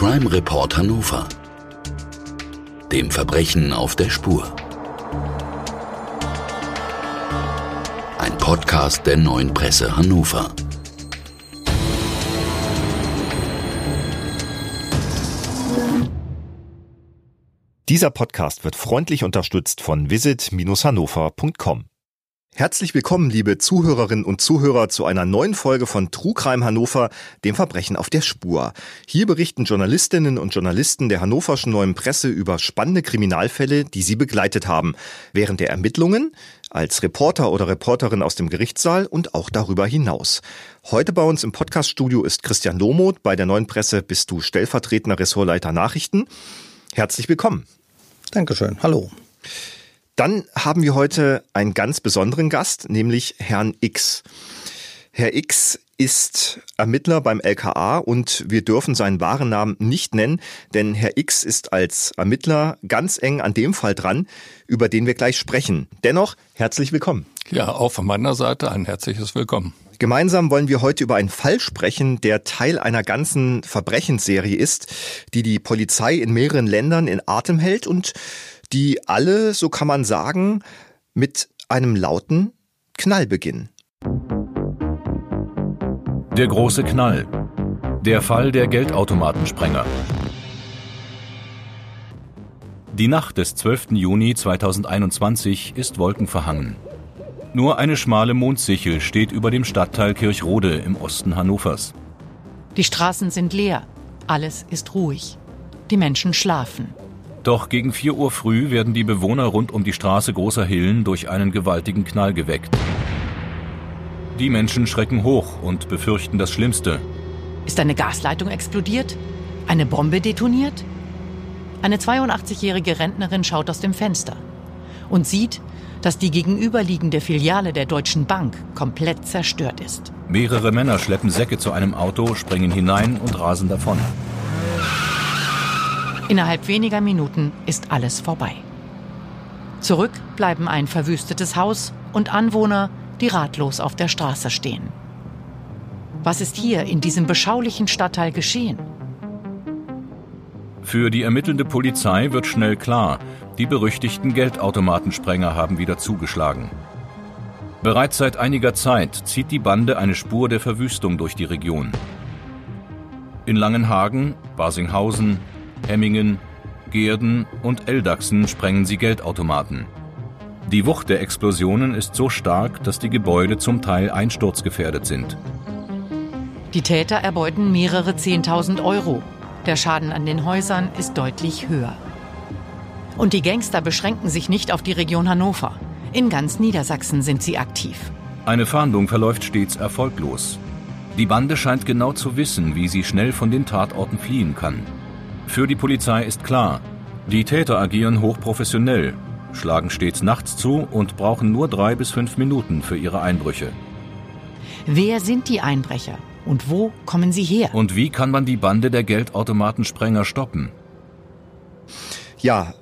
Crime Report Hannover. Dem Verbrechen auf der Spur. Ein Podcast der neuen Presse Hannover. Dieser Podcast wird freundlich unterstützt von visit-hannover.com. Herzlich willkommen, liebe Zuhörerinnen und Zuhörer, zu einer neuen Folge von True Crime Hannover, dem Verbrechen auf der Spur. Hier berichten Journalistinnen und Journalisten der hannoverschen Neuen Presse über spannende Kriminalfälle, die sie begleitet haben, während der Ermittlungen, als Reporter oder Reporterin aus dem Gerichtssaal und auch darüber hinaus. Heute bei uns im Podcaststudio ist Christian Lomoth. Bei der Neuen Presse bist du stellvertretender Ressortleiter Nachrichten. Herzlich willkommen. Dankeschön. Hallo. Dann haben wir heute einen ganz besonderen Gast, nämlich Herrn X. Herr X ist Ermittler beim LKA und wir dürfen seinen wahren Namen nicht nennen, denn Herr X ist als Ermittler ganz eng an dem Fall dran, über den wir gleich sprechen. Dennoch herzlich willkommen. Ja, auch von meiner Seite ein herzliches Willkommen. Gemeinsam wollen wir heute über einen Fall sprechen, der Teil einer ganzen Verbrechensserie ist, die die Polizei in mehreren Ländern in Atem hält und die alle, so kann man sagen, mit einem lauten Knall beginnen. Der große Knall. Der Fall der Geldautomatensprenger. Die Nacht des 12. Juni 2021 ist wolkenverhangen. Nur eine schmale Mondsichel steht über dem Stadtteil Kirchrode im Osten Hannovers. Die Straßen sind leer, alles ist ruhig. Die Menschen schlafen. Doch gegen 4 Uhr früh werden die Bewohner rund um die Straße Großer Hillen durch einen gewaltigen Knall geweckt. Die Menschen schrecken hoch und befürchten das Schlimmste. Ist eine Gasleitung explodiert? Eine Bombe detoniert? Eine 82-jährige Rentnerin schaut aus dem Fenster und sieht, dass die gegenüberliegende Filiale der Deutschen Bank komplett zerstört ist. Mehrere Männer schleppen Säcke zu einem Auto, springen hinein und rasen davon. Innerhalb weniger Minuten ist alles vorbei. Zurück bleiben ein verwüstetes Haus und Anwohner, die ratlos auf der Straße stehen. Was ist hier in diesem beschaulichen Stadtteil geschehen? Für die ermittelnde Polizei wird schnell klar, die berüchtigten Geldautomatensprenger haben wieder zugeschlagen. Bereits seit einiger Zeit zieht die Bande eine Spur der Verwüstung durch die Region. In Langenhagen, Basinghausen, Hemmingen, Geerden und Eldachsen sprengen sie Geldautomaten. Die Wucht der Explosionen ist so stark, dass die Gebäude zum Teil einsturzgefährdet sind. Die Täter erbeuten mehrere Zehntausend Euro. Der Schaden an den Häusern ist deutlich höher. Und die Gangster beschränken sich nicht auf die Region Hannover. In ganz Niedersachsen sind sie aktiv. Eine Fahndung verläuft stets erfolglos. Die Bande scheint genau zu wissen, wie sie schnell von den Tatorten fliehen kann. Für die Polizei ist klar, die Täter agieren hochprofessionell, schlagen stets nachts zu und brauchen nur drei bis fünf Minuten für ihre Einbrüche. Wer sind die Einbrecher und wo kommen sie her? Und wie kann man die Bande der Geldautomatensprenger stoppen? Ja,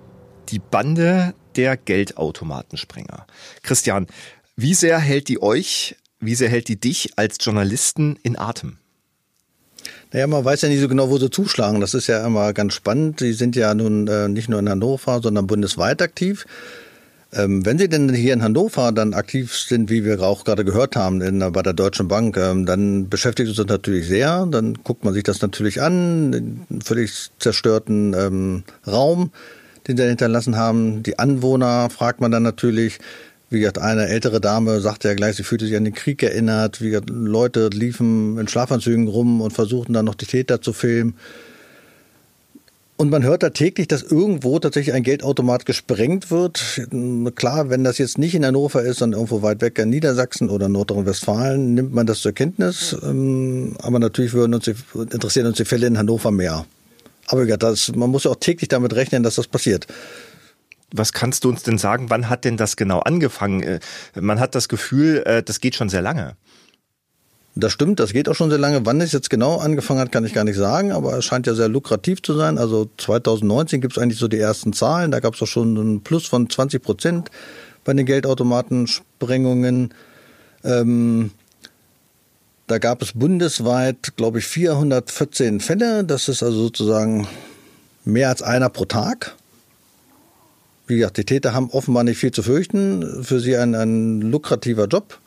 die Bande der Geldautomatensprenger. Christian, wie sehr hält die euch, wie sehr hält die dich als Journalisten in Atem? Naja, man weiß ja nicht so genau, wo sie zuschlagen. Das ist ja immer ganz spannend. Sie sind ja nun äh, nicht nur in Hannover, sondern bundesweit aktiv. Ähm, wenn Sie denn hier in Hannover dann aktiv sind, wie wir auch gerade gehört haben, in, bei der Deutschen Bank, ähm, dann beschäftigt uns das natürlich sehr. Dann guckt man sich das natürlich an, den völlig zerstörten ähm, Raum, den sie hinterlassen haben. Die Anwohner fragt man dann natürlich. Wie gesagt, eine ältere Dame sagte ja gleich, sie fühlte sich an den Krieg erinnert. Wie gesagt, Leute liefen in Schlafanzügen rum und versuchten dann noch die Täter zu filmen. Und man hört da täglich, dass irgendwo tatsächlich ein Geldautomat gesprengt wird. Klar, wenn das jetzt nicht in Hannover ist, sondern irgendwo weit weg in Niedersachsen oder Nordrhein-Westfalen, nimmt man das zur Kenntnis. Ähm, aber natürlich würden uns, interessieren uns die Fälle in Hannover mehr. Aber das, man muss ja auch täglich damit rechnen, dass das passiert. Was kannst du uns denn sagen, wann hat denn das genau angefangen? Äh, man hat das Gefühl, äh, das geht schon sehr lange. Das stimmt, das geht auch schon sehr lange. Wann es jetzt genau angefangen hat, kann ich gar nicht sagen, aber es scheint ja sehr lukrativ zu sein. Also 2019 gibt es eigentlich so die ersten Zahlen. Da gab es auch schon einen Plus von 20 Prozent bei den Geldautomatensprengungen. Ähm, Da gab es bundesweit, glaube ich, 414 Fälle. Das ist also sozusagen mehr als einer pro Tag. Wie gesagt, die Täter haben offenbar nicht viel zu fürchten. Für sie ein, ein lukrativer Job.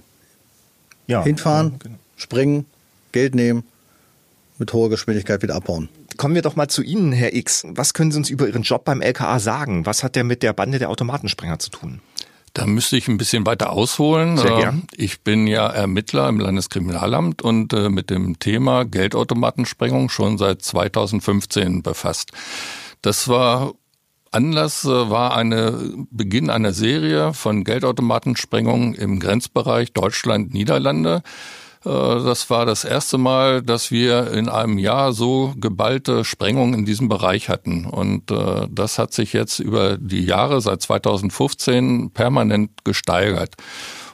Ja, Hinfahren, ja, genau. springen, Geld nehmen, mit hoher Geschwindigkeit wieder abhauen. Kommen wir doch mal zu Ihnen, Herr X. Was können Sie uns über Ihren Job beim LKA sagen? Was hat der mit der Bande der Automatensprenger zu tun? Da müsste ich ein bisschen weiter ausholen. Sehr gern. Äh, ich bin ja Ermittler im Landeskriminalamt und äh, mit dem Thema Geldautomatensprengung schon seit 2015 befasst. Das war Anlass äh, war eine Beginn einer Serie von Geldautomatensprengungen im Grenzbereich Deutschland-Niederlande. Äh, das war das erste Mal, dass wir in einem Jahr so geballte Sprengungen in diesem Bereich hatten. Und äh, das hat sich jetzt über die Jahre seit 2015 permanent gesteigert.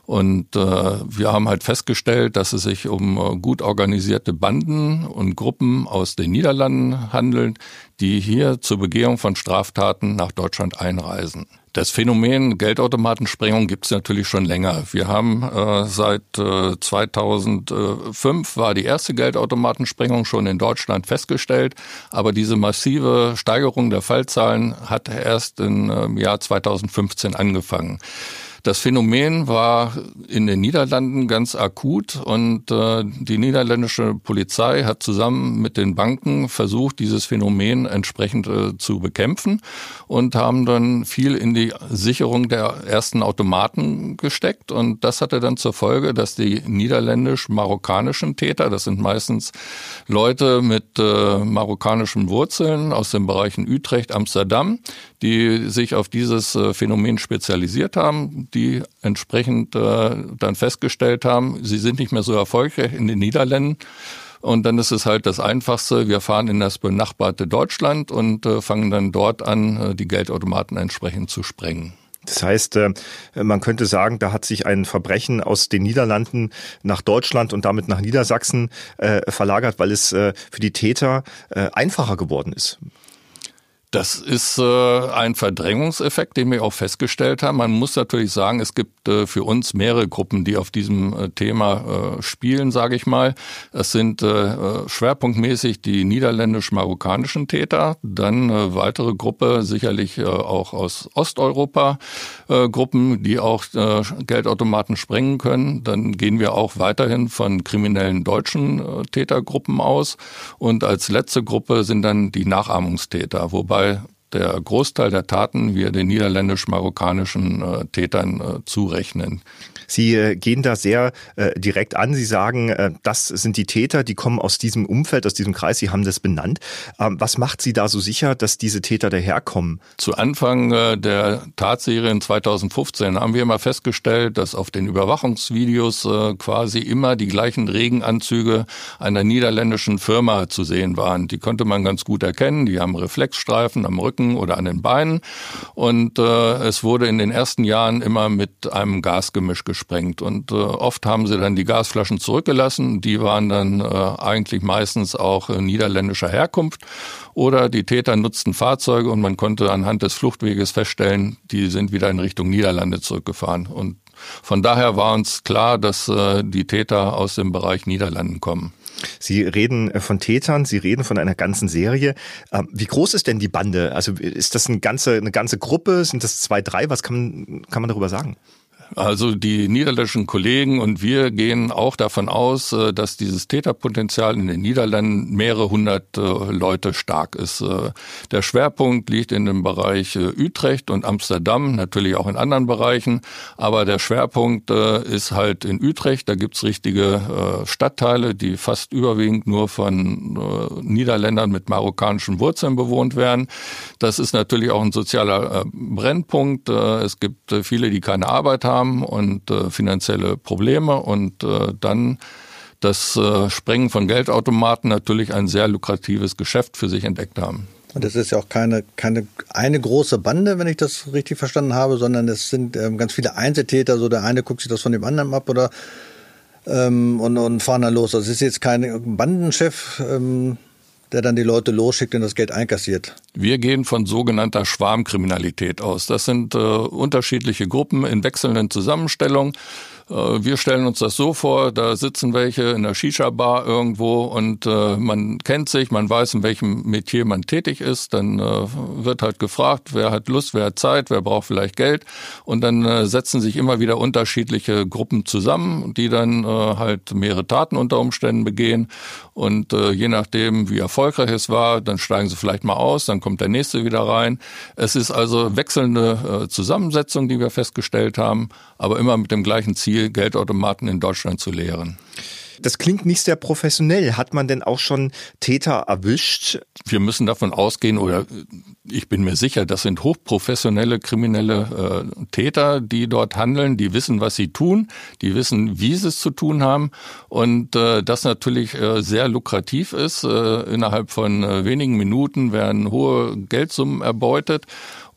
Und äh, wir haben halt festgestellt, dass es sich um äh, gut organisierte Banden und Gruppen aus den Niederlanden handelt, die hier zur Begehung von Straftaten nach Deutschland einreisen. Das Phänomen Geldautomatensprengung gibt es natürlich schon länger. Wir haben äh, seit äh, 2005 war die erste Geldautomatensprengung schon in Deutschland festgestellt, aber diese massive Steigerung der Fallzahlen hat erst im äh, Jahr 2015 angefangen. Das Phänomen war in den Niederlanden ganz akut und äh, die niederländische Polizei hat zusammen mit den Banken versucht, dieses Phänomen entsprechend äh, zu bekämpfen und haben dann viel in die Sicherung der ersten Automaten gesteckt und das hatte dann zur Folge, dass die niederländisch-marokkanischen Täter, das sind meistens Leute mit äh, marokkanischen Wurzeln aus den Bereichen Utrecht, Amsterdam, die sich auf dieses äh, Phänomen spezialisiert haben, die entsprechend äh, dann festgestellt haben, sie sind nicht mehr so erfolgreich in den Niederlanden. Und dann ist es halt das Einfachste, wir fahren in das benachbarte Deutschland und äh, fangen dann dort an, äh, die Geldautomaten entsprechend zu sprengen. Das heißt, äh, man könnte sagen, da hat sich ein Verbrechen aus den Niederlanden nach Deutschland und damit nach Niedersachsen äh, verlagert, weil es für die Täter einfacher geworden ist. Das ist äh, ein Verdrängungseffekt, den wir auch festgestellt haben. Man muss natürlich sagen, es gibt äh, für uns mehrere Gruppen, die auf diesem äh, Thema äh, spielen, sage ich mal. Es sind äh, äh, schwerpunktmäßig die niederländisch-marokkanischen Täter, dann äh, weitere Gruppe sicherlich auch aus Osteuropa Gruppen, die auch Geldautomaten sprengen können. Dann gehen wir auch weiterhin von kriminellen deutschen Tätergruppen aus und als letzte Gruppe sind dann die Nachahmungstäter, wobei wobei der Großteil der Taten wir den niederländisch-marokkanischen äh, Tätern äh, zurechnen. Sie äh, gehen da sehr äh, direkt an. Sie sagen, äh, das sind die Täter, die kommen aus diesem Umfeld, aus diesem Kreis. Sie haben das benannt. Ähm, was macht Sie da so sicher, dass diese Täter daherkommen? Zu Anfang äh, der Tatserien 2015 haben wir immer festgestellt, dass auf den Überwachungsvideos äh, quasi immer die gleichen Regenanzüge einer niederländischen Firma zu sehen waren. Die konnte man ganz gut erkennen. Die haben Reflexstreifen am Rücken oder an den Beinen. Und äh, es wurde in den ersten Jahren immer mit einem Gasgemisch gespielt gesprengt. Und äh, oft haben sie dann die Gasflaschen zurückgelassen. Die waren dann äh, eigentlich meistens auch äh, niederländischer Herkunft. Oder die Täter nutzten Fahrzeuge und man konnte anhand des Fluchtweges feststellen, die sind wieder in Richtung Niederlande zurückgefahren. Und von daher war uns klar, dass äh, die Täter aus dem Bereich Niederlanden kommen. Sie reden äh, von Tätern, Sie reden von einer ganzen Serie. Ähm, wie groß ist denn die Bande? Also ist das eine ganze, eine ganze Gruppe? Sind das zwei, drei? Was kann, kann man darüber sagen? Also die niederländischen Kollegen und wir gehen auch davon aus, äh, dass dieses Täterpotenzial in den Niederlanden mehrere hundert äh, Leute stark ist. Äh, der Schwerpunkt liegt in dem Bereich Utrecht und Amsterdam, natürlich auch in anderen Bereichen, aber der Schwerpunkt ist halt in Utrecht. Da gibt's richtige Stadtteile, die fast überwiegend nur von Niederländern mit marokkanischen Wurzeln bewohnt werden. Das ist natürlich auch ein sozialer Brennpunkt. Es gibt viele, die keine Arbeit haben haben und äh, finanzielle Probleme und äh, dann das äh, Sprengen von Geldautomaten natürlich ein sehr lukratives Geschäft für sich entdeckt haben. Und das ist ja auch keine, keine eine große Bande, wenn ich das richtig verstanden habe, sondern es sind ähm, ganz viele Einzeltäter. So der eine guckt sich das von dem anderen ab oder ähm, und, und fahren dann los. Also ist jetzt kein Bandenchef, ähm, der dann die Leute losschickt und das Geld einkassiert. Wir gehen von sogenannter Schwarmkriminalität aus. Das sind äh, unterschiedliche Gruppen in wechselnden Zusammenstellungen. Äh, wir stellen uns das so vor, da sitzen welche in der Shisha-Bar irgendwo und äh, man kennt sich, man weiß, in welchem Metier man tätig ist. Dann äh, wird halt gefragt, wer hat Lust, wer hat Zeit, wer braucht vielleicht Geld. Und dann setzen sich immer wieder unterschiedliche Gruppen zusammen, die dann halt mehrere Taten unter Umständen begehen. Und je nachdem, wie erfolgreich es war, dann steigen sie vielleicht mal aus, dann kommt der nächste wieder rein. Es ist also wechselnde Zusammensetzung, die wir festgestellt haben, aber immer mit dem gleichen Ziel, Geldautomaten in Deutschland zu leeren. Das klingt nicht sehr professionell. Hat man denn auch schon Täter erwischt? Wir müssen davon ausgehen, oder ich bin mir sicher, das sind hochprofessionelle kriminelle äh, Täter, die dort handeln, die wissen, was sie tun, die wissen, wie sie es zu tun haben und äh, das natürlich äh, sehr lukrativ ist. Äh, innerhalb von äh, wenigen Minuten werden hohe Geldsummen erbeutet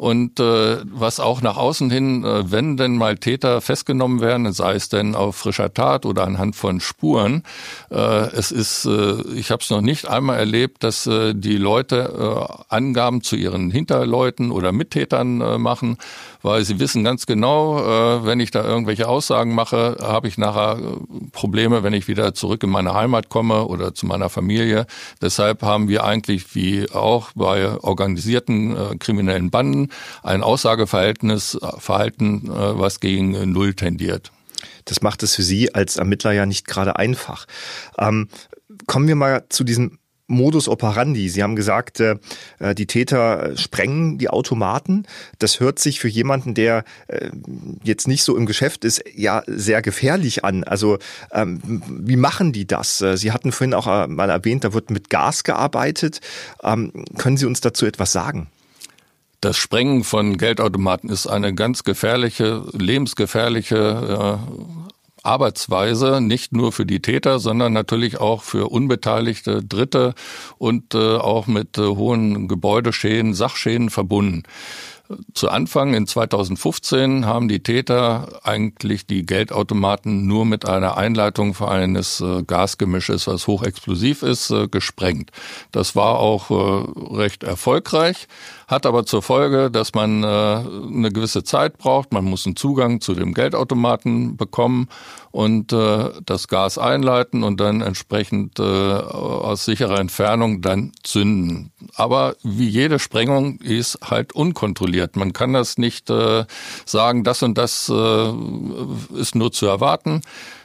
und äh, was auch nach außen hin, äh, wenn denn mal Täter festgenommen werden, sei es denn auf frischer Tat oder anhand von Spuren, äh, es ist, äh, ich habe es noch nicht einmal erlebt, dass äh, die Leute äh, Angaben zu ihren Hinterleuten oder Mittätern äh, machen, weil sie wissen ganz genau, äh, wenn ich da irgendwelche Aussagen mache, habe ich nachher äh, Probleme, wenn ich wieder zurück in meine Heimat komme oder zu meiner Familie. Deshalb haben wir eigentlich wie auch bei organisierten äh, kriminellen Banden ein Aussageverhältnis, Verhalten, äh, was gegen Null tendiert. Das macht es für Sie als Ermittler ja nicht gerade einfach. Ähm, kommen wir mal zu diesem Modus operandi. Sie haben gesagt, äh, die Täter sprengen die Automaten. Das hört sich für jemanden, der äh, jetzt nicht so im Geschäft ist, ja sehr gefährlich an. Also ähm, wie machen die das? Äh, Sie hatten vorhin auch äh, mal erwähnt, da wird mit Gas gearbeitet. Ähm, können Sie uns dazu etwas sagen? Das Sprengen von Geldautomaten ist eine ganz gefährliche, lebensgefährliche äh, Arbeitsweise, nicht nur für die Täter, sondern natürlich auch für unbeteiligte Dritte und äh, auch mit äh, hohen Gebäudeschäden, Sachschäden verbunden. Zu Anfang in 2015 haben die Täter eigentlich die Geldautomaten nur mit einer Einleitung für eines äh, Gasgemisches, was hochexplosiv ist, äh, gesprengt. Das war auch äh, recht erfolgreich hat aber zur Folge, dass man eine gewisse Zeit braucht. Man muss einen Zugang zu dem Geldautomaten bekommen und das Gas einleiten und dann entsprechend aus sicherer Entfernung dann zünden. Aber wie jede Sprengung ist halt unkontrolliert. Man kann das nicht äh, sagen, das und das äh, ist nur zu erwarten.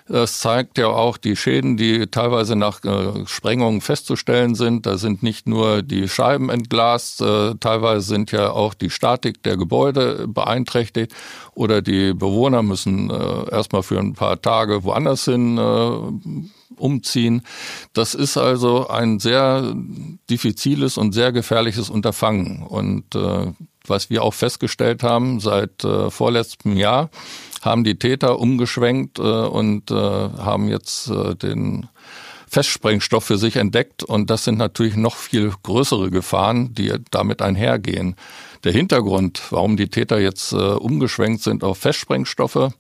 Das zeigt ja auch die Schäden, die teilweise nach äh, Sprengungen festzustellen sind. Da sind nicht nur die Scheiben entglast, äh, teilweise sind ja auch die Statik der Gebäude beeinträchtigt oder die Bewohner müssen äh, erstmal für ein paar Tage woanders hin umziehen. Das ist also ein sehr diffiziles und sehr gefährliches Unterfangen. Und äh, was wir auch festgestellt haben seit äh, vorletztem Jahr, haben die Täter umgeschwenkt äh, und äh, haben jetzt äh, den Festsprengstoff für sich entdeckt. Und das sind natürlich noch viel größere Gefahren, die damit einhergehen. Der Hintergrund, warum die Täter jetzt äh, umgeschwenkt sind auf Festsprengstoffe,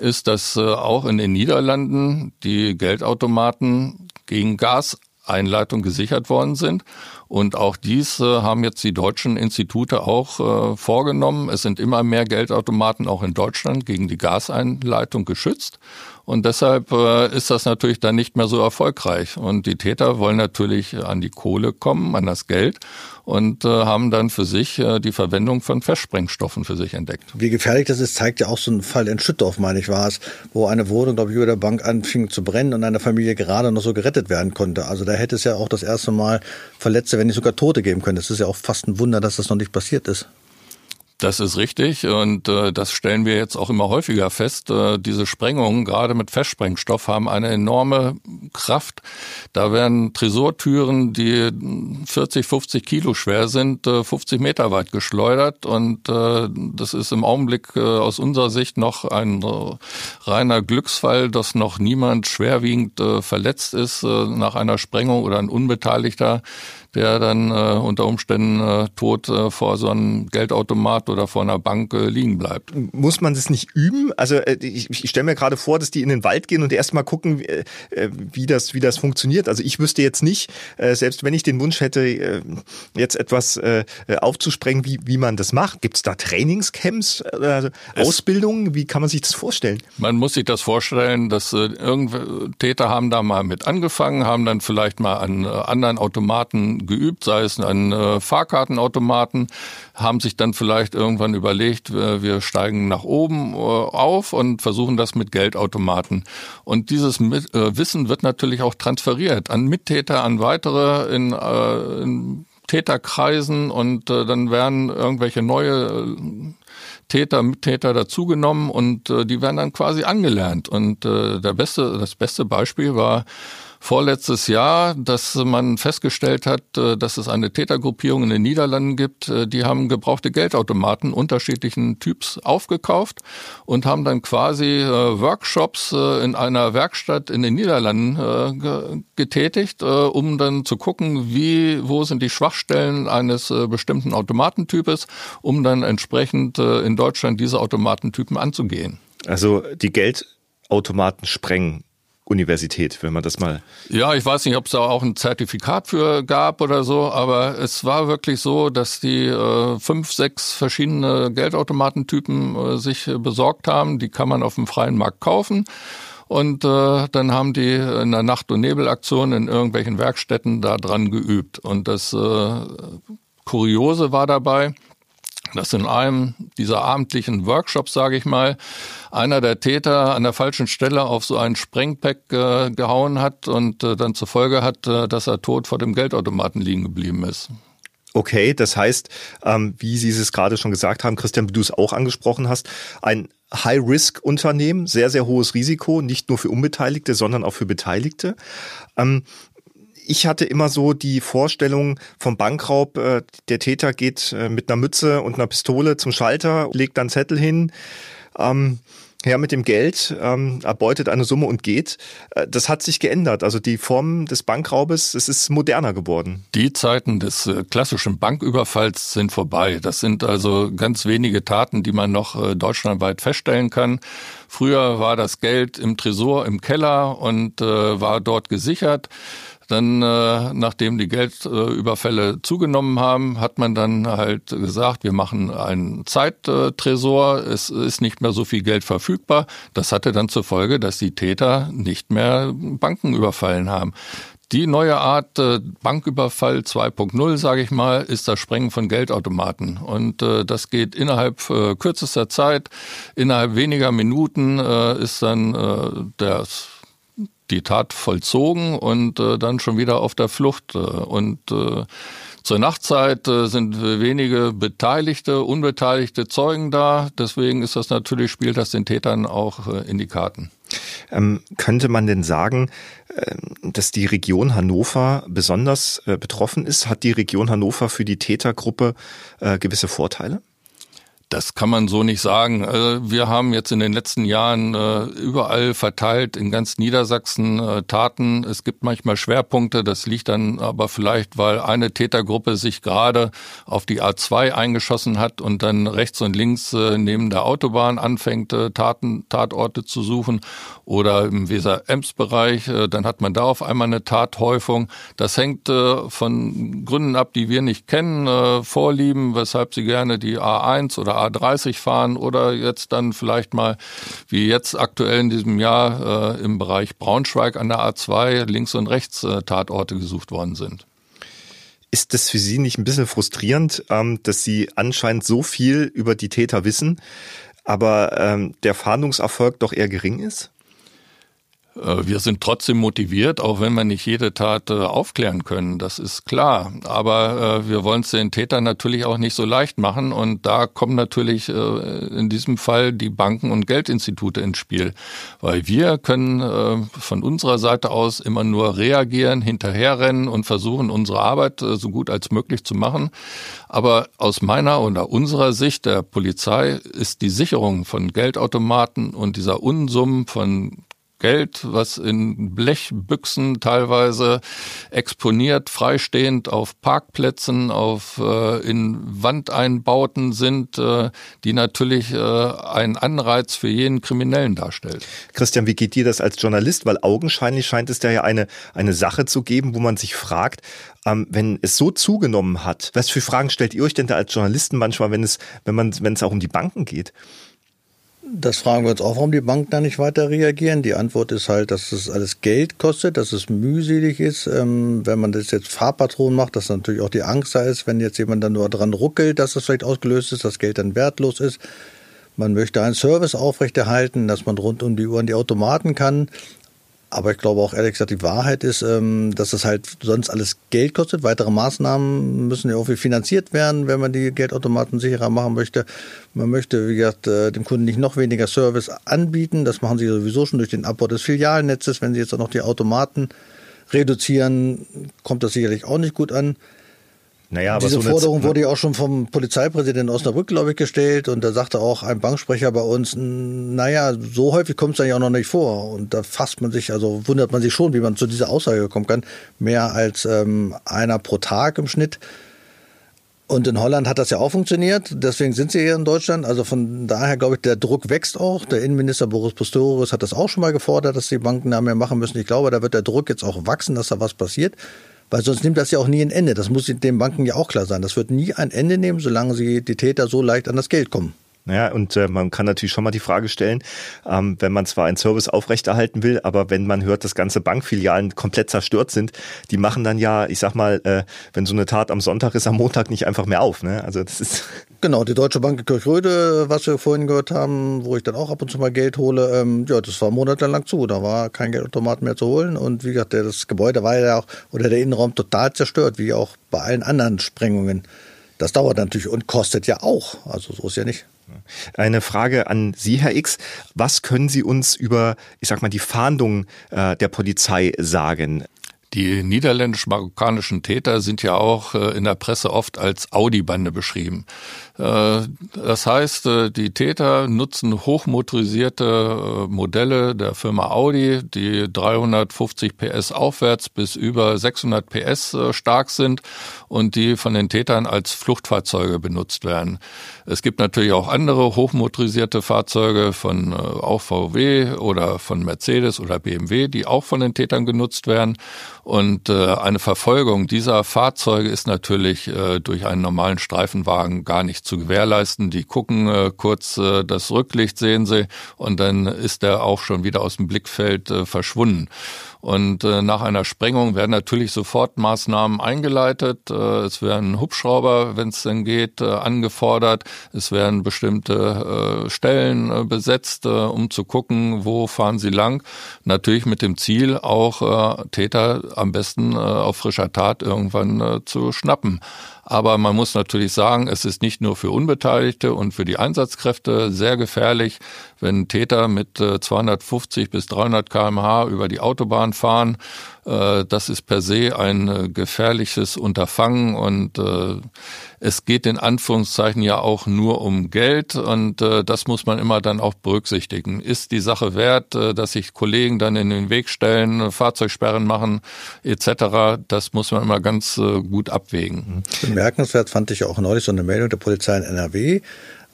ist, dass äh, auch in den Niederlanden die Geldautomaten gegen Gaseinleitung gesichert worden sind. Und auch dies äh, haben jetzt die deutschen Institute auch äh, vorgenommen. Es sind immer mehr Geldautomaten auch in Deutschland gegen die Gaseinleitung geschützt. Und deshalb äh, ist das natürlich dann nicht mehr so erfolgreich. Und die Täter wollen natürlich an die Kohle kommen, an das Geld und äh, haben dann für sich äh, die Verwendung von Festsprengstoffen für sich entdeckt. Wie gefährlich das ist, zeigt ja auch so ein Fall in Schüttorf, meine ich, war es, wo eine Wohnung, glaube ich, über der Bank anfing zu brennen und eine Familie gerade noch so gerettet werden konnte. Also da hätte es ja auch das erste Mal Verletzte, wenn nicht sogar Tote geben können. Das ist ja auch fast ein Wunder, dass das noch nicht passiert ist. Das ist richtig und äh, das stellen wir jetzt auch immer häufiger fest. Äh, diese Sprengungen, gerade mit Festsprengstoff, haben eine enorme Kraft. Da werden Tresortüren, die 40, 50 Kilo schwer sind, äh, 50 Meter weit geschleudert und äh, das ist im Augenblick äh, aus unserer Sicht noch ein äh, reiner Glücksfall, dass noch niemand schwerwiegend äh, verletzt ist äh, nach einer Sprengung oder ein Unbeteiligter der dann äh, unter Umständen äh, tot äh, vor so einem Geldautomat oder vor einer Bank äh, liegen bleibt. Muss man das nicht üben? Also äh, ich, ich stelle mir gerade vor, dass die in den Wald gehen und erstmal gucken, äh, wie das, wie das funktioniert. Also ich wüsste jetzt nicht, äh, selbst wenn ich den Wunsch hätte, äh, jetzt etwas äh, aufzusprengen, wie, wie man das macht. Gibt es da Trainingscamps, also Ausbildungen? Wie kann man sich das vorstellen? Man muss sich das vorstellen, dass äh, irgendwelche Täter haben da mal mit angefangen, haben dann vielleicht mal an äh, anderen Automaten geübt, sei es an äh, Fahrkartenautomaten, haben sich dann vielleicht irgendwann überlegt, äh, wir steigen nach oben äh, auf und versuchen das mit Geldautomaten. Und dieses mit, äh, Wissen wird natürlich auch transferiert an Mittäter, an weitere in, äh, in Täterkreisen und äh, dann werden irgendwelche neue Täter, Mittäter dazugenommen und äh, die werden dann quasi angelernt. Und äh, der beste, das beste Beispiel war vorletztes Jahr, dass man festgestellt hat, äh, dass es eine Tätergruppierung in den Niederlanden gibt, äh, die haben gebrauchte Geldautomaten unterschiedlichen Typs aufgekauft und haben dann quasi äh, Workshops in einer Werkstatt in den Niederlanden getätigt, um dann zu gucken, wie, wo sind die Schwachstellen eines bestimmten Automatentypes, um dann entsprechend in Deutschland diese Automatentypen anzugehen. Also die Geldautomaten sprengen Universität, wenn man das mal. Ja, ich weiß nicht, ob es da auch ein Zertifikat für gab oder so, aber es war wirklich so, dass die äh, fünf, sechs verschiedene Geldautomatentypen äh, sich äh, besorgt haben. Die kann man auf dem freien Markt kaufen. Und äh, dann haben die in der Nacht- und Nebelaktion in irgendwelchen Werkstätten da dran geübt. Und das äh, Kuriose war dabei, dass in einem dieser abendlichen Workshops, sage ich mal, einer der Täter an der falschen Stelle auf so ein Sprengpack äh, gehauen hat und äh, dann zur Folge hat, äh, dass er tot vor dem Geldautomaten liegen geblieben ist. Okay, das heißt, ähm, wie Sie es gerade schon gesagt haben, Christian, wie du es auch angesprochen hast, ein High-Risk-Unternehmen, sehr, sehr hohes Risiko, nicht nur für Unbeteiligte, sondern auch für Beteiligte. Ähm, ich hatte immer so die Vorstellung vom Bankraub, äh, der Täter geht äh, mit einer Mütze und einer Pistole zum Schalter, legt dann Zettel hin. Ähm, her mit dem Geld, ähm, erbeutet eine Summe und geht. Äh, das hat sich geändert. Also die Form des Bankraubes, es ist moderner geworden. Die Zeiten des äh, klassischen Banküberfalls sind vorbei. Das sind also ganz wenige Taten, die man noch äh, deutschlandweit feststellen kann. Früher war das Geld im Tresor im Keller und äh, war dort gesichert. Dann, äh, nachdem die Geldüberfälle zugenommen haben, hat man dann halt gesagt, wir machen einen Zeittresor. Es ist nicht mehr so viel Geld verfügbar. Das hatte dann zur Folge, dass die Täter nicht mehr Banken überfallen haben. Die neue Art äh, Banküberfall 2.0, sage ich mal, ist das Sprengen von Geldautomaten. Und äh, das geht innerhalb äh, kürzester Zeit, innerhalb weniger Minuten äh, ist dann äh, der die Tat vollzogen und äh, dann schon wieder auf der Flucht. Äh, und äh, zur Nachtzeit äh, sind wenige beteiligte, unbeteiligte Zeugen da. Deswegen ist das natürlich, spielt das den Tätern auch äh, in die Karten. Ähm, könnte man denn sagen, äh, dass die Region Hannover besonders äh, betroffen ist? Hat die Region Hannover für die Tätergruppe äh, gewisse Vorteile? Das kann man so nicht sagen. Also wir haben jetzt in den letzten Jahren äh, überall verteilt in ganz Niedersachsen äh, Taten. Es gibt manchmal Schwerpunkte. Das liegt dann aber vielleicht, weil eine Tätergruppe sich gerade auf die A2 eingeschossen hat und dann rechts und links äh, neben der Autobahn anfängt, Taten, Tatorte zu suchen oder im Weser-Ems-Bereich. Dann hat man da auf einmal eine Tathäufung. Das hängt von Gründen ab, die wir nicht kennen, Vorlieben, weshalb sie gerne die A1 oder A30 fahren oder jetzt dann vielleicht mal, wie jetzt aktuell in diesem Jahr äh, im Bereich Braunschweig an der A2 links und rechts äh, Tatorte gesucht worden sind. Ist das für Sie nicht ein bisschen frustrierend, ähm, dass Sie anscheinend so viel über die Täter wissen, aber ähm, der Fahndungserfolg doch eher gering ist? Äh, wir sind trotzdem motiviert, auch wenn wir nicht jede Tat äh, aufklären können, das ist klar. Aber äh, wir wollen es den Tätern natürlich auch nicht so leicht machen und da kommen natürlich in diesem Fall die Banken und Geldinstitute ins Spiel, weil wir können von unserer Seite aus immer nur reagieren, hinterherrennen und versuchen, unsere Arbeit so gut als möglich zu machen. Aber aus meiner oder unserer Sicht der Polizei ist die Sicherung von Geldautomaten und dieser Unsummen von Geld, was in Blechbüchsen teilweise exponiert, freistehend auf Parkplätzen, auf äh, in Wandeinbauten sind, äh, die natürlich äh, einen Anreiz für jeden Kriminellen darstellt. Christian, wie geht dir das als Journalist? Weil augenscheinlich scheint es da ja eine, eine Sache zu geben, wo man sich fragt, ähm, wenn es so zugenommen hat, was für Fragen stellt ihr euch denn da als Journalisten manchmal, wenn es, wenn man, wenn es auch um die Banken geht? Das fragen wir uns auch, warum die Banken da nicht weiter reagieren. Die Antwort ist halt, dass es alles Geld kostet, dass es mühselig ist. Ähm, wenn man das jetzt Fahrpatron macht, dass natürlich auch die Angst da ist, wenn jetzt jemand dann nur dran ruckelt, dass das vielleicht ausgelöst ist, das Geld dann wertlos ist. Man möchte einen Service aufrechterhalten, dass man rund um die Uhr an die Automaten kann. Aber ich glaube auch ehrlich gesagt, die Wahrheit ist, ähm, dass es halt sonst alles Geld kostet. Weitere Maßnahmen müssen ja irgendwie finanziert werden, wenn man die Geldautomaten sicherer machen möchte. Man möchte, wie gesagt, äh, dem Kunden nicht noch weniger Service anbieten. Das machen sie sowieso schon durch den Abbau des Filialnetzes. Wenn sie jetzt auch noch die Automaten reduzieren, kommt das sicherlich auch nicht gut an. Naja, Diese so Forderung wurde ja auch schon vom Polizeipräsidenten Osnabrück, glaube ich, gestellt. Und da sagte auch ein Banksprecher bei uns, naja, so häufig kommt es dann ja auch noch nicht vor. Und da fasst man sich, also wundert man sich schon, wie man zu dieser Aussage kommen kann. Mehr als ähm, einer pro Tag im Schnitt. Und in Holland hat das ja auch funktioniert. Deswegen sind sie hier in Deutschland. Also von daher glaube ich, der Druck wächst auch. Der Innenminister Boris Pistorius hat das auch schon mal gefordert, dass die Banken da mehr machen müssen. Ich glaube, da wird der Druck jetzt auch wachsen, dass da was passiert. Weil sonst nimmt das ja auch nie ein Ende. Das muss den Banken ja auch klar sein. Das wird nie ein Ende nehmen, solange sie die Täter so leicht an das Geld kommen. Naja, und äh, man kann natürlich schon mal die Frage stellen, ähm, wenn man zwar einen Service aufrechterhalten will, aber wenn man hört, dass ganze Bankfilialen komplett zerstört sind, die machen dann ja, ich sag mal, äh, wenn so eine Tat am Sonntag ist, am Montag nicht einfach mehr auf. Ne? Also das ist Genau, die Deutsche Bank Kirchröde, was wir vorhin gehört haben, wo ich dann auch ab und zu mal Geld hole, ähm, ja, das war monatelang zu. Da war kein Geldautomat mehr zu holen. Und wie gesagt, das Gebäude war ja auch, oder der Innenraum total zerstört, wie auch bei allen anderen Sprengungen. Das dauert natürlich und kostet ja auch. Also so ist ja nicht. Eine Frage an Sie, Herr X. Was können Sie uns über, ich sag mal, die Fahndung äh, der Polizei sagen? Die niederländisch-marokkanischen Täter sind ja auch äh, in der Presse oft als Audi-Bande beschrieben. Äh, das heißt, äh, die Täter nutzen hochmotorisierte Modelle der Firma Audi, die 350 PS aufwärts bis über 600 PS stark sind und die von den Tätern als Fluchtfahrzeuge benutzt werden. Es gibt natürlich auch andere hochmotorisierte Fahrzeuge von auch VW oder von Mercedes oder BMW, die auch von den Tätern genutzt werden. Und äh, eine Verfolgung dieser Fahrzeuge ist natürlich äh, durch einen normalen Streifenwagen gar nicht zu gewährleisten. Die gucken äh, kurz äh, das Rücklicht, sehen sie, und dann ist er auch schon wieder aus dem Blickfeld äh, verschwunden. Und äh, nach einer Sprengung werden natürlich sofort Maßnahmen eingeleitet. Äh, es werden Hubschrauber, wenn es denn geht, äh, angefordert. Es werden bestimmte äh, Stellen äh, besetzt, äh, um zu gucken, wo fahren sie lang. Natürlich mit dem Ziel, auch äh, Täter am besten äh, auf frischer Tat irgendwann äh, zu schnappen. Aber man muss natürlich sagen, es ist nicht nur für Unbeteiligte und für die Einsatzkräfte sehr gefährlich, wenn Täter mit 250 äh, bis 300 kmh über die Autobahn fahren. Äh, das ist per se ein äh, gefährliches Unterfangen und es geht in Anführungszeichen ja auch nur um Geld und das muss man immer dann auch berücksichtigen. Ist die Sache wert, dass sich Kollegen dann in den Weg stellen, Fahrzeugsperren machen etc. Das muss man immer ganz gut abwägen. Bemerkenswert fand ich auch neulich so eine Meldung der Polizei in NRW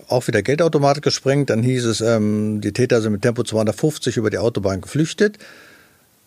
auch wieder Geldautomatik gesprengt. Dann hieß es, ähm, die Täter sind mit Tempo 250 über die Autobahn geflüchtet.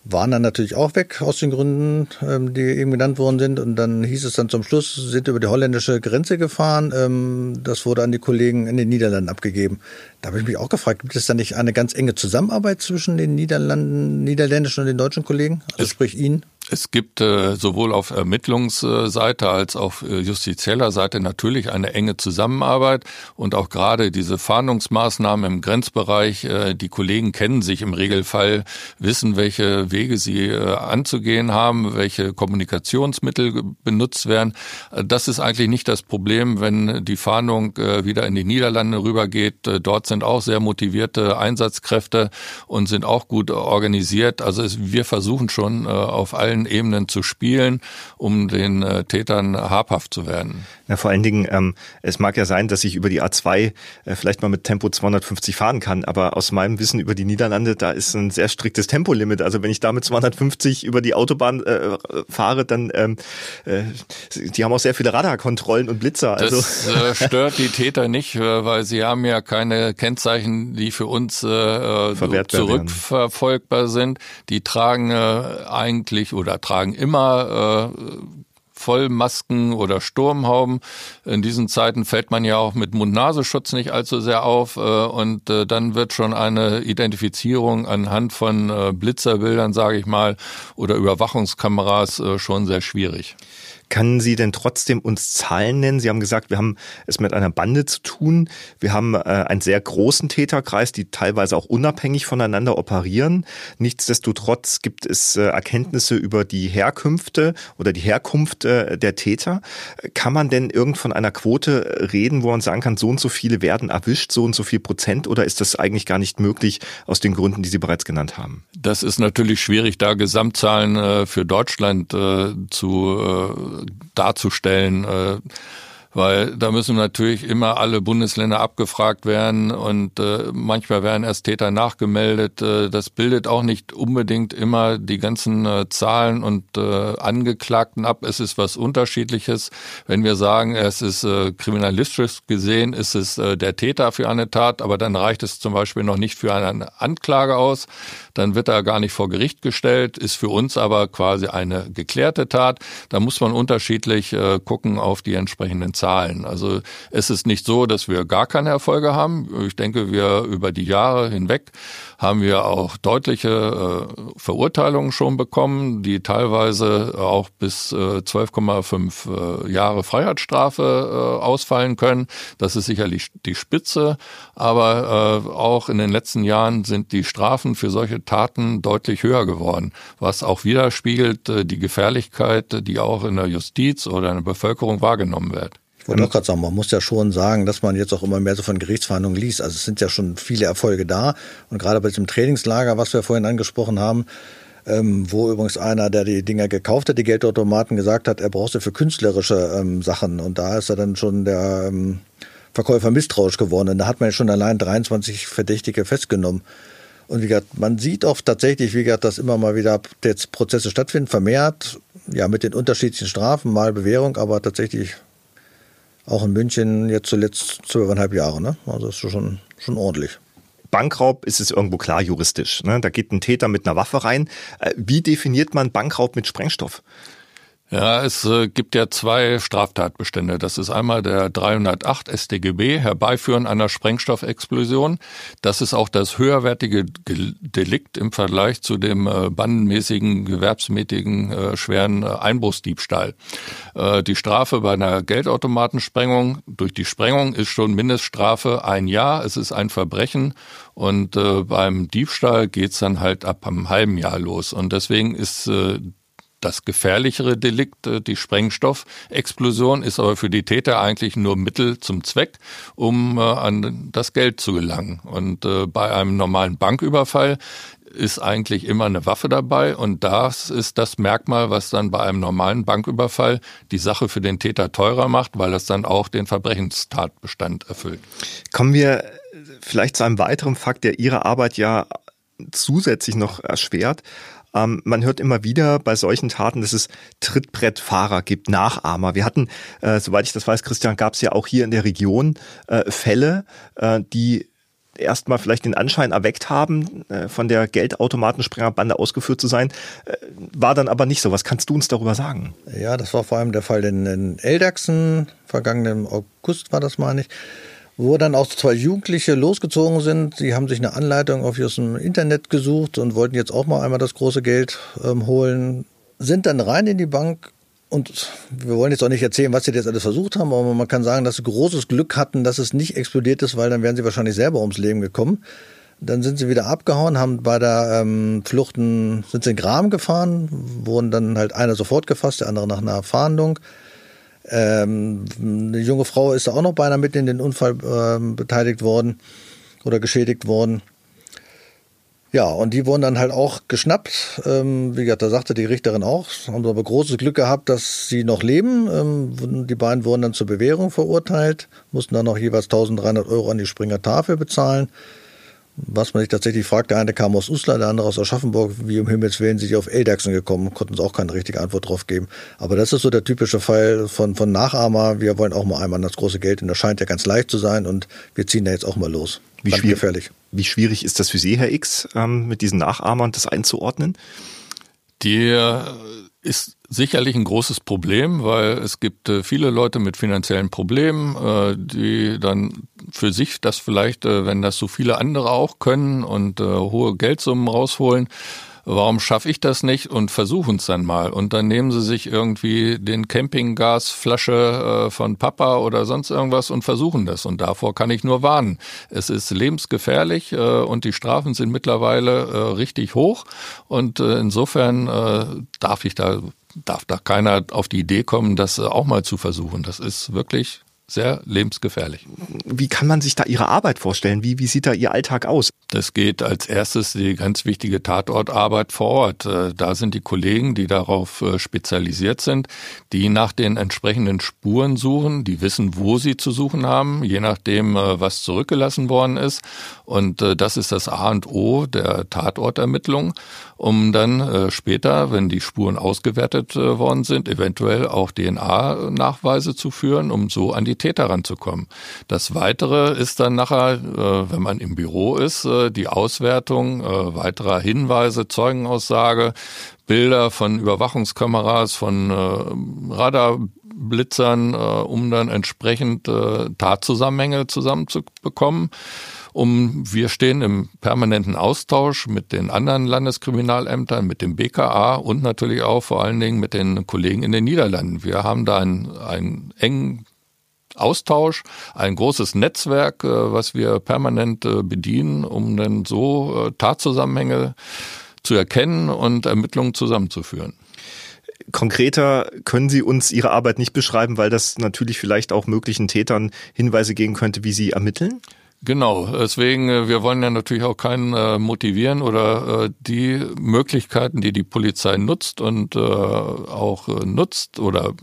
Waren dann natürlich auch weg aus den Gründen, ähm, die eben genannt worden sind. Und dann hieß es dann zum Schluss, sind über die holländische Grenze gefahren. Ähm, das wurde an die Kollegen in den Niederlanden abgegeben. Da habe ich mich auch gefragt, gibt es da nicht eine ganz enge Zusammenarbeit zwischen den Niederlanden, niederländischen und den deutschen Kollegen? Also es, sprich Ihnen? Es gibt äh, sowohl auf Ermittlungsseite als auch äh, justizieller Seite natürlich eine enge Zusammenarbeit und auch gerade diese Fahndungsmaßnahmen im Grenzbereich. Äh, die Kollegen kennen sich im Regelfall, wissen, welche Wege sie äh, anzugehen haben, welche Kommunikationsmittel benutzt werden. Äh, das ist eigentlich nicht das Problem, wenn die Fahndung äh, wieder in die Niederlande rübergeht. Äh, dort sind auch sehr motivierte Einsatzkräfte und sind auch gut organisiert. Also es, wir versuchen schon äh, auf allen allen Ebenen zu spielen, um den äh, Tätern habhaft zu werden. Ja, vor allen Dingen, ähm, es mag ja sein, dass ich über die A2 äh, vielleicht mal mit Tempo 250 fahren kann, aber aus meinem Wissen über die Niederlande, da ist ein sehr striktes Tempolimit. Also wenn ich da mit 250 über die Autobahn äh, fahre, dann ähm, äh, die haben auch sehr viele Radarkontrollen und Blitzer. Also. Das äh, stört die Täter nicht, äh, weil sie haben ja keine Kennzeichen, die für uns äh, äh zurückverfolgbar sind. Die tragen äh, eigentlich oder tragen immer äh, Vollmasken oder Sturmhauben. In diesen Zeiten fällt man ja auch mit Mund-Nasenschutz nicht allzu sehr auf äh, und äh, dann wird schon eine Identifizierung anhand von äh, Blitzerbildern, sage ich mal, oder Überwachungskameras schon sehr schwierig. Kann Sie denn trotzdem uns Zahlen nennen? Sie haben gesagt, wir haben es mit einer Bande zu tun. Wir haben äh, einen sehr großen Täterkreis, die teilweise auch unabhängig voneinander operieren. Nichtsdestotrotz gibt es äh, Erkenntnisse über die Herkünfte oder die Herkunft äh, der Täter. Kann man denn irgend von einer Quote reden, wo man sagen kann, so und so viele werden erwischt, so und so viel Prozent, oder ist das eigentlich gar nicht möglich aus den Gründen, die Sie bereits genannt haben? Das ist natürlich schwierig, da Gesamtzahlen äh, für Deutschland äh, zu äh, darzustellen. Äh, weil da müssen natürlich immer alle Bundesländer abgefragt werden und äh, manchmal werden erst Täter nachgemeldet. Äh, das bildet auch nicht unbedingt immer die ganzen äh, Zahlen und äh, Angeklagten ab. Es ist was Unterschiedliches. Wenn wir sagen, es ist äh, kriminalistisch gesehen, ist es äh, der Täter für eine Tat, aber dann reicht es zum Beispiel noch nicht für eine Anklage aus. Dann wird er gar nicht vor Gericht gestellt, ist für uns aber quasi eine geklärte Tat. Da muss man unterschiedlich äh, gucken auf die entsprechenden Zahlen. Zahlen. Also es ist nicht so, dass wir gar keine Erfolge haben. Ich denke, wir über die Jahre hinweg haben wir auch deutliche äh, Verurteilungen schon bekommen, die teilweise auch bis äh, 12,5 äh, Jahre Freiheitsstrafe äh, ausfallen können. Das ist sicherlich die Spitze, aber äh, auch in den letzten Jahren sind die Strafen für solche Taten deutlich höher geworden, was auch widerspiegelt äh, die Gefährlichkeit, die auch in der Justiz oder in der Bevölkerung wahrgenommen wird. Ich wollte auch gerade sagen, man muss ja schon sagen, dass man jetzt auch immer mehr so von Gerichtsverhandlungen liest. Also es sind ja schon viele Erfolge da. Und gerade bei diesem Trainingslager, was wir vorhin angesprochen haben, ähm, wo übrigens einer, der die Dinger gekauft hat, die Geldautomaten, gesagt hat, er braucht sie für künstlerische ähm, Sachen. Und da ist er dann schon der ähm, Verkäufer misstrauisch geworden. Und da hat man ja schon allein 23 Verdächtige festgenommen. Und wie gesagt, man sieht oft tatsächlich, wie gesagt, dass immer mal wieder jetzt Prozesse stattfinden, vermehrt, ja, mit den unterschiedlichen Strafen, mal Bewährung, aber tatsächlich auch in München jetzt zuletzt zwölfeinhalb Jahre. Ne? Also das ist schon, schon ordentlich. Bankraub ist es irgendwo klar juristisch. Ne? Da geht ein Täter mit einer Waffe rein. Äh, wie definiert man Bankraub mit Sprengstoff? Ja, es äh, gibt ja zwei Straftatbestände. Das ist einmal der 308 StGB, Herbeiführen einer Sprengstoffexplosion. Das ist auch das höherwertige Delikt im Vergleich zu dem äh, bandenmäßigen, gewerbsmäßigen, äh, schweren Einbruchsdiebstahl. Die Strafe bei einer Geldautomatensprengung durch die Sprengung ist schon Mindeststrafe ein Jahr. Es ist ein Verbrechen und beim Diebstahl geht's dann halt ab einem halben Jahr los. Und deswegen ist das gefährlichere Delikt, äh, die Sprengstoffexplosion, ist aber für die Täter eigentlich nur Mittel zum Zweck, um äh, an das Geld zu gelangen. Und äh, bei einem normalen Banküberfall ist eigentlich immer eine Waffe dabei und das ist das Merkmal, was dann bei einem normalen Banküberfall die Sache für den Täter teurer macht, weil das dann auch den Verbrechenstatbestand erfüllt. Kommen wir vielleicht zu einem weiteren Fakt, der Ihre Arbeit ja zusätzlich noch erschwert. Ähm, man hört immer wieder bei solchen Taten, dass es Trittbrettfahrer gibt, Nachahmer. Wir hatten, äh, soweit ich das weiß, Christian, gab es ja auch hier in der Region äh, Fälle, äh, die erstmal vielleicht den Anschein erweckt haben, äh, von der Geldautomatensprengerbande ausgeführt zu sein, äh, war dann aber nicht so. Was kannst du uns darüber sagen? Ja, das war vor allem der Fall in, in Eldachsen, vergangenen August war das, meine ich wo dann auch zwei Jugendliche losgezogen sind. Sie haben sich eine Anleitung auf ihrem Internet gesucht und wollten jetzt auch mal einmal das große Geld ähm, holen, sind dann rein in die Bank und wir wollen jetzt auch nicht erzählen, was sie jetzt alles versucht haben, aber man kann sagen, dass sie großes Glück hatten, dass es nicht explodiert ist, weil dann wären sie wahrscheinlich selber ums Leben gekommen. Dann sind sie wieder abgehauen, haben bei der ähm, Fluchten, sind sie in Gram gefahren, wurden dann halt einer sofort gefasst, der andere nach einer Fahndung. Ähm, eine junge Frau ist auch noch beinahe mit in den Unfall äh, beteiligt worden oder geschädigt worden. Ja, und die wurden dann halt auch geschnappt. Ähm, wie gesagt, da sagte die Richterin auch, haben aber großes Glück gehabt, dass sie noch leben. Ähm, die beiden wurden dann zur Bewährung verurteilt, mussten dann noch jeweils 1300 Euro an die Springer Tafel bezahlen. Was man sich tatsächlich fragt, der eine kam aus Uslar, der andere aus Aschaffenburg, wie um Himmels Willen sind sie auf Eldachsen gekommen, konnten uns auch keine richtige Antwort drauf geben. Aber das ist so der typische Fall von, von Nachahmer. Wir wollen auch mal einmal das große Geld und das scheint ja ganz leicht zu sein und wir ziehen da jetzt auch mal los. Wie schwierig, gefährlich. Wie schwierig ist das für Sie, Herr X, ähm, mit diesen Nachahmern das einzuordnen? Die äh, ist sicherlich ein großes Problem, weil es gibt äh, viele Leute mit finanziellen Problemen, äh, die dann für sich das vielleicht, wenn das so viele andere auch können und hohe Geldsummen rausholen, warum schaffe ich das nicht und versuchen es dann mal. Und dann nehmen sie sich irgendwie den Campinggasflasche äh, von Papa oder sonst irgendwas und versuchen das. Und davor kann ich nur warnen. Es ist lebensgefährlich äh, und die Strafen sind mittlerweile äh, richtig hoch. Und insofern darf ich da darf da keiner auf die Idee kommen, das auch mal zu versuchen. Das ist wirklich sehr lebensgefährlich. Wie kann man sich da Ihre Arbeit vorstellen? Wie, wie sieht da Ihr Alltag aus? Das geht als erstes die ganz wichtige Tatortarbeit vor Ort. Äh, da sind die Kollegen, die darauf äh, spezialisiert sind, die nach den entsprechenden Spuren suchen, die wissen, wo sie zu suchen haben, je nachdem, äh, was zurückgelassen worden ist. Und das ist das A und O der Tatortermittlung um dann später, wenn die Spuren ausgewertet worden sind, eventuell auch DNA-Nachweise zu führen, um so an die Täter ranzukommen. Das Weitere ist dann nachher, äh, wenn man im Büro ist, äh, die Auswertung äh, weiterer Hinweise, Zeugenaussage, Bilder von Überwachungskameras, von äh, Radarblitzern, äh, um dann entsprechend äh, Tatzusammenhänge zusammenzubekommen um wir stehen im permanenten Austausch mit den anderen Landeskriminalämtern, mit dem BKA und natürlich auch vor allen Dingen mit den Kollegen in den Niederlanden. Wir haben da einen engen Austausch, ein großes Netzwerk, äh, was wir permanent äh, bedienen, um dann so äh, Tatzusammenhänge zu erkennen und Ermittlungen zusammenzuführen. Konkreter können Sie uns Ihre Arbeit nicht beschreiben, weil das natürlich vielleicht auch möglichen Tätern Hinweise geben könnte, wie Sie ermitteln? Genau, deswegen, äh, wir wollen ja natürlich auch keinen äh, motivieren oder äh, die Möglichkeiten, die die Polizei nutzt und äh, auch äh, nutzt oder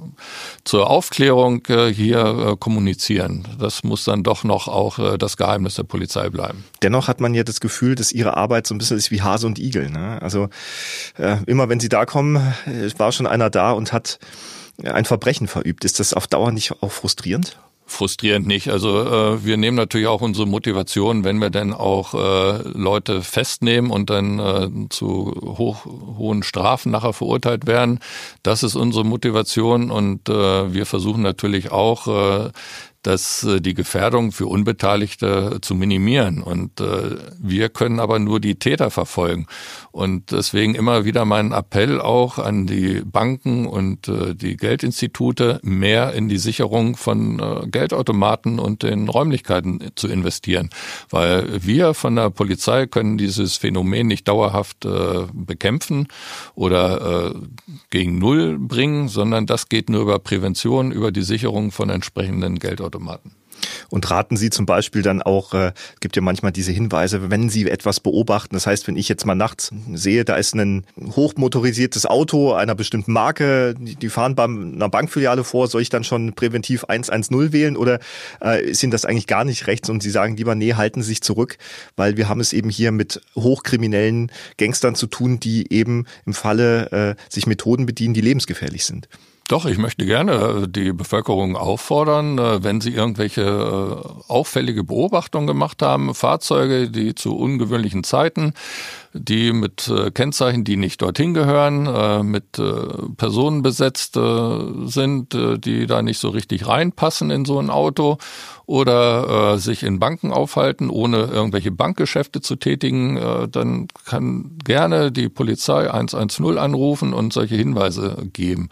zur Aufklärung äh, hier kommunizieren. Das muss dann doch noch auch das Geheimnis der Polizei bleiben. Dennoch hat man ja das Gefühl, dass ihre Arbeit so ein bisschen ist wie Hase und Igel. Ne? Also immer wenn sie da kommen, war schon einer da und hat ein Verbrechen verübt. Ist das auf Dauer nicht auch frustrierend? Frustrierend nicht. Also äh, wir nehmen natürlich auch unsere Motivation, wenn wir dann auch äh, Leute festnehmen und dann äh, zu hoch, hohen Strafen nachher verurteilt werden. Das ist unsere Motivation und äh, wir versuchen natürlich auch äh, dass äh, die Gefährdung für Unbeteiligte zu minimieren. Und äh, wir können aber nur die Täter verfolgen. Und deswegen immer wieder mein Appell auch an die Banken und äh, die Geldinstitute, mehr in die Sicherung von äh, Geldautomaten und den Räumlichkeiten zu investieren. Weil wir von der Polizei können dieses Phänomen nicht dauerhaft äh, bekämpfen oder äh, gegen Null bringen, sondern das geht nur über Prävention, über die Sicherung von entsprechenden Geldautomaten. Geldautomaten. Und raten Sie zum Beispiel dann auch, äh, gibt ja manchmal diese Hinweise, wenn Sie etwas beobachten, das heißt, wenn ich jetzt mal nachts sehe, da ist ein hochmotorisiertes Auto einer bestimmten Marke, die fahren bei einer Bankfiliale vor, soll ich dann schon präventiv 110 wählen oder äh, ist Ihnen das eigentlich gar nicht rechts und Sie sagen lieber, nee, halten Sie sich zurück, weil wir haben es eben hier mit hochkriminellen Gangstern zu tun, die eben im Falle äh, sich Methoden bedienen, die lebensgefährlich sind. Doch, ich möchte gerne äh, die Bevölkerung auffordern, äh, wenn sie irgendwelche äh, auffällige Beobachtungen gemacht haben, Fahrzeuge, die zu ungewöhnlichen Zeiten, die mit Kennzeichen, die nicht dorthin gehören, mit Personen besetzt sind, die da nicht so richtig reinpassen in so ein Auto oder sich in Banken aufhalten, ohne irgendwelche Bankgeschäfte zu tätigen, dann kann gerne die Polizei 110 anrufen und solche Hinweise geben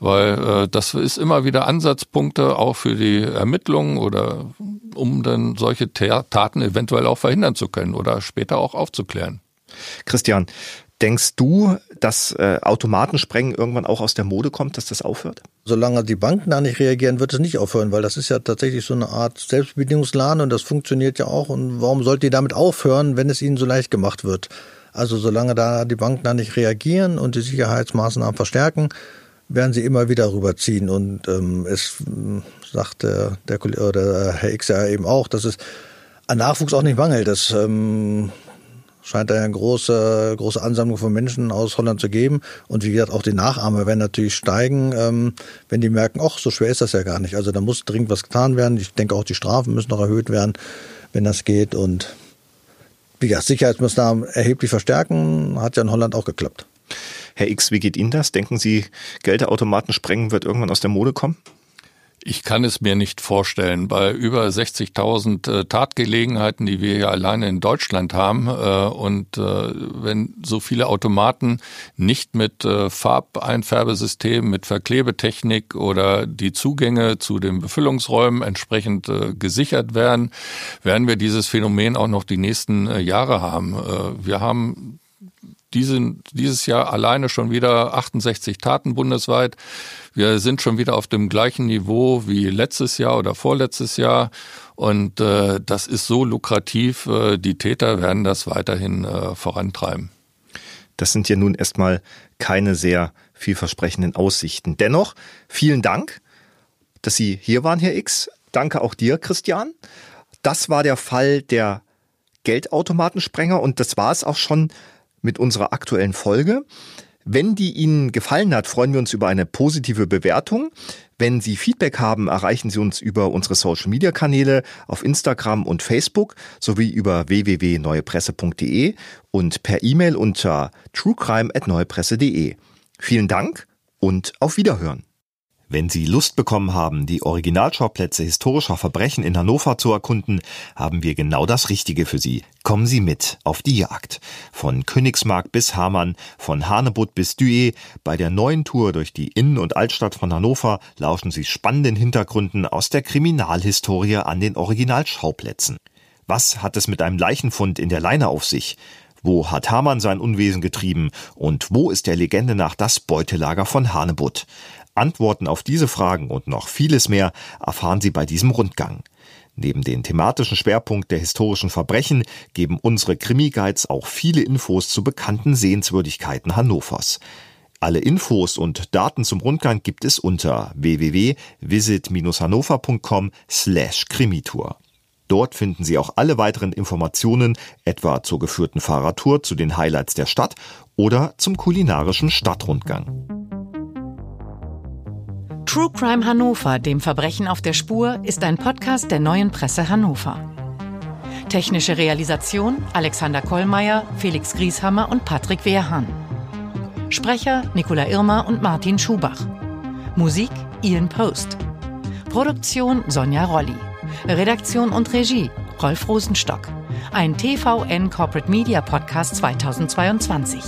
weil äh, das ist immer wieder Ansatzpunkte auch für die Ermittlungen oder um dann solche Taten eventuell auch verhindern zu können oder später auch aufzuklären. Christian, Denkst du, dass äh, Automatensprengen irgendwann auch aus der Mode kommt, dass das aufhört? Solange die Banken da nicht reagieren, wird es nicht aufhören, weil das ist ja tatsächlich so eine Art Selbstbedienungsladen und das funktioniert ja auch. Und warum sollte die damit aufhören, wenn es ihnen so leicht gemacht wird? Also solange da die Banken da nicht reagieren und die Sicherheitsmaßnahmen verstärken, werden sie immer wieder rüberziehen. Und ähm, es äh, sagt der, der, oder Herr X ja eben auch, dass es an Nachwuchs auch nicht mangelt. Das ähm, scheint da eine große, große Ansammlung von Menschen aus Holland zu geben. Und wie gesagt, auch die Nachahmer werden natürlich steigen, ähm, wenn die merken, ach, so schwer ist das ja gar nicht. Also da muss dringend was getan werden. Ich denke auch die Strafen müssen noch erhöht werden, wenn das geht. Und wie gesagt, Sicherheitsmaßnahmen erheblich verstärken, hat ja in Holland auch geklappt. Herr X, wie geht Ihnen das? Denken Sie, Geldautomaten sprengen wird irgendwann aus der Mode kommen? Ich kann es mir nicht vorstellen. Bei über 60.000 äh, Tatgelegenheiten, die wir ja alleine in Deutschland haben, äh, und äh, wenn so viele Automaten nicht mit äh, Farbeinfärbesystemen, mit Verklebetechnik oder die Zugänge zu den Befüllungsräumen entsprechend äh, gesichert werden, werden wir dieses Phänomen auch noch die nächsten äh, Jahre haben. wir haben diesen, dieses Jahr alleine schon wieder 68 Taten bundesweit. Wir sind schon wieder auf dem gleichen Niveau wie letztes Jahr oder vorletztes Jahr. Und äh, das ist so lukrativ, äh, die Täter werden das weiterhin äh, vorantreiben. Das sind ja nun erstmal keine sehr vielversprechenden Aussichten. Dennoch, vielen Dank, dass Sie hier waren, Herr X. Danke auch dir, Christian. Das war der Fall der Geldautomatensprenger und das war es auch schon mit unserer aktuellen Folge. Wenn die Ihnen gefallen hat, freuen wir uns über eine positive Bewertung. Wenn Sie Feedback haben, erreichen Sie uns über unsere Social Media Kanäle auf Instagram und Facebook sowie über www.neuepresse.de und per E-Mail unter truecrime@neuepresse.de. Vielen Dank und auf Wiederhören. Wenn Sie Lust bekommen haben, die Originalschauplätze historischer Verbrechen in Hannover zu erkunden, haben wir genau das Richtige für Sie. Kommen Sie mit auf die Jagd. Von Königsmark bis Hamann, von Hanebutt bis Dué, bei der neuen Tour durch die Innen- und Altstadt von Hannover lauschen Sie spannenden Hintergründen aus der Kriminalhistorie an den Originalschauplätzen. Was hat es mit einem Leichenfund in der Leine auf sich? Wo hat Hamann sein Unwesen getrieben? Und wo ist der Legende nach das Beutelager von Hanebutt? Antworten auf diese Fragen und noch vieles mehr erfahren Sie bei diesem Rundgang. Neben den thematischen Schwerpunkt der historischen Verbrechen geben unsere Krimi-Guides auch viele Infos zu bekannten Sehenswürdigkeiten Hannovers. Alle Infos und Daten zum Rundgang gibt es unter www.visit-hannover.com slash Krimitour. Dort finden Sie auch alle weiteren Informationen, etwa zur geführten Fahrradtour zu den Highlights der Stadt oder zum kulinarischen Stadtrundgang. True Crime Hannover, dem Verbrechen auf der Spur, ist ein Podcast der neuen Presse Hannover. Technische Realisation Alexander Kollmeier, Felix Grieshammer und Patrick Wehrhahn. Sprecher Nicola Irmer und Martin Schubach. Musik Ian Post. Produktion Sonja Rolli. Redaktion und Regie Rolf Rosenstock. Ein TVN Corporate Media Podcast 2022.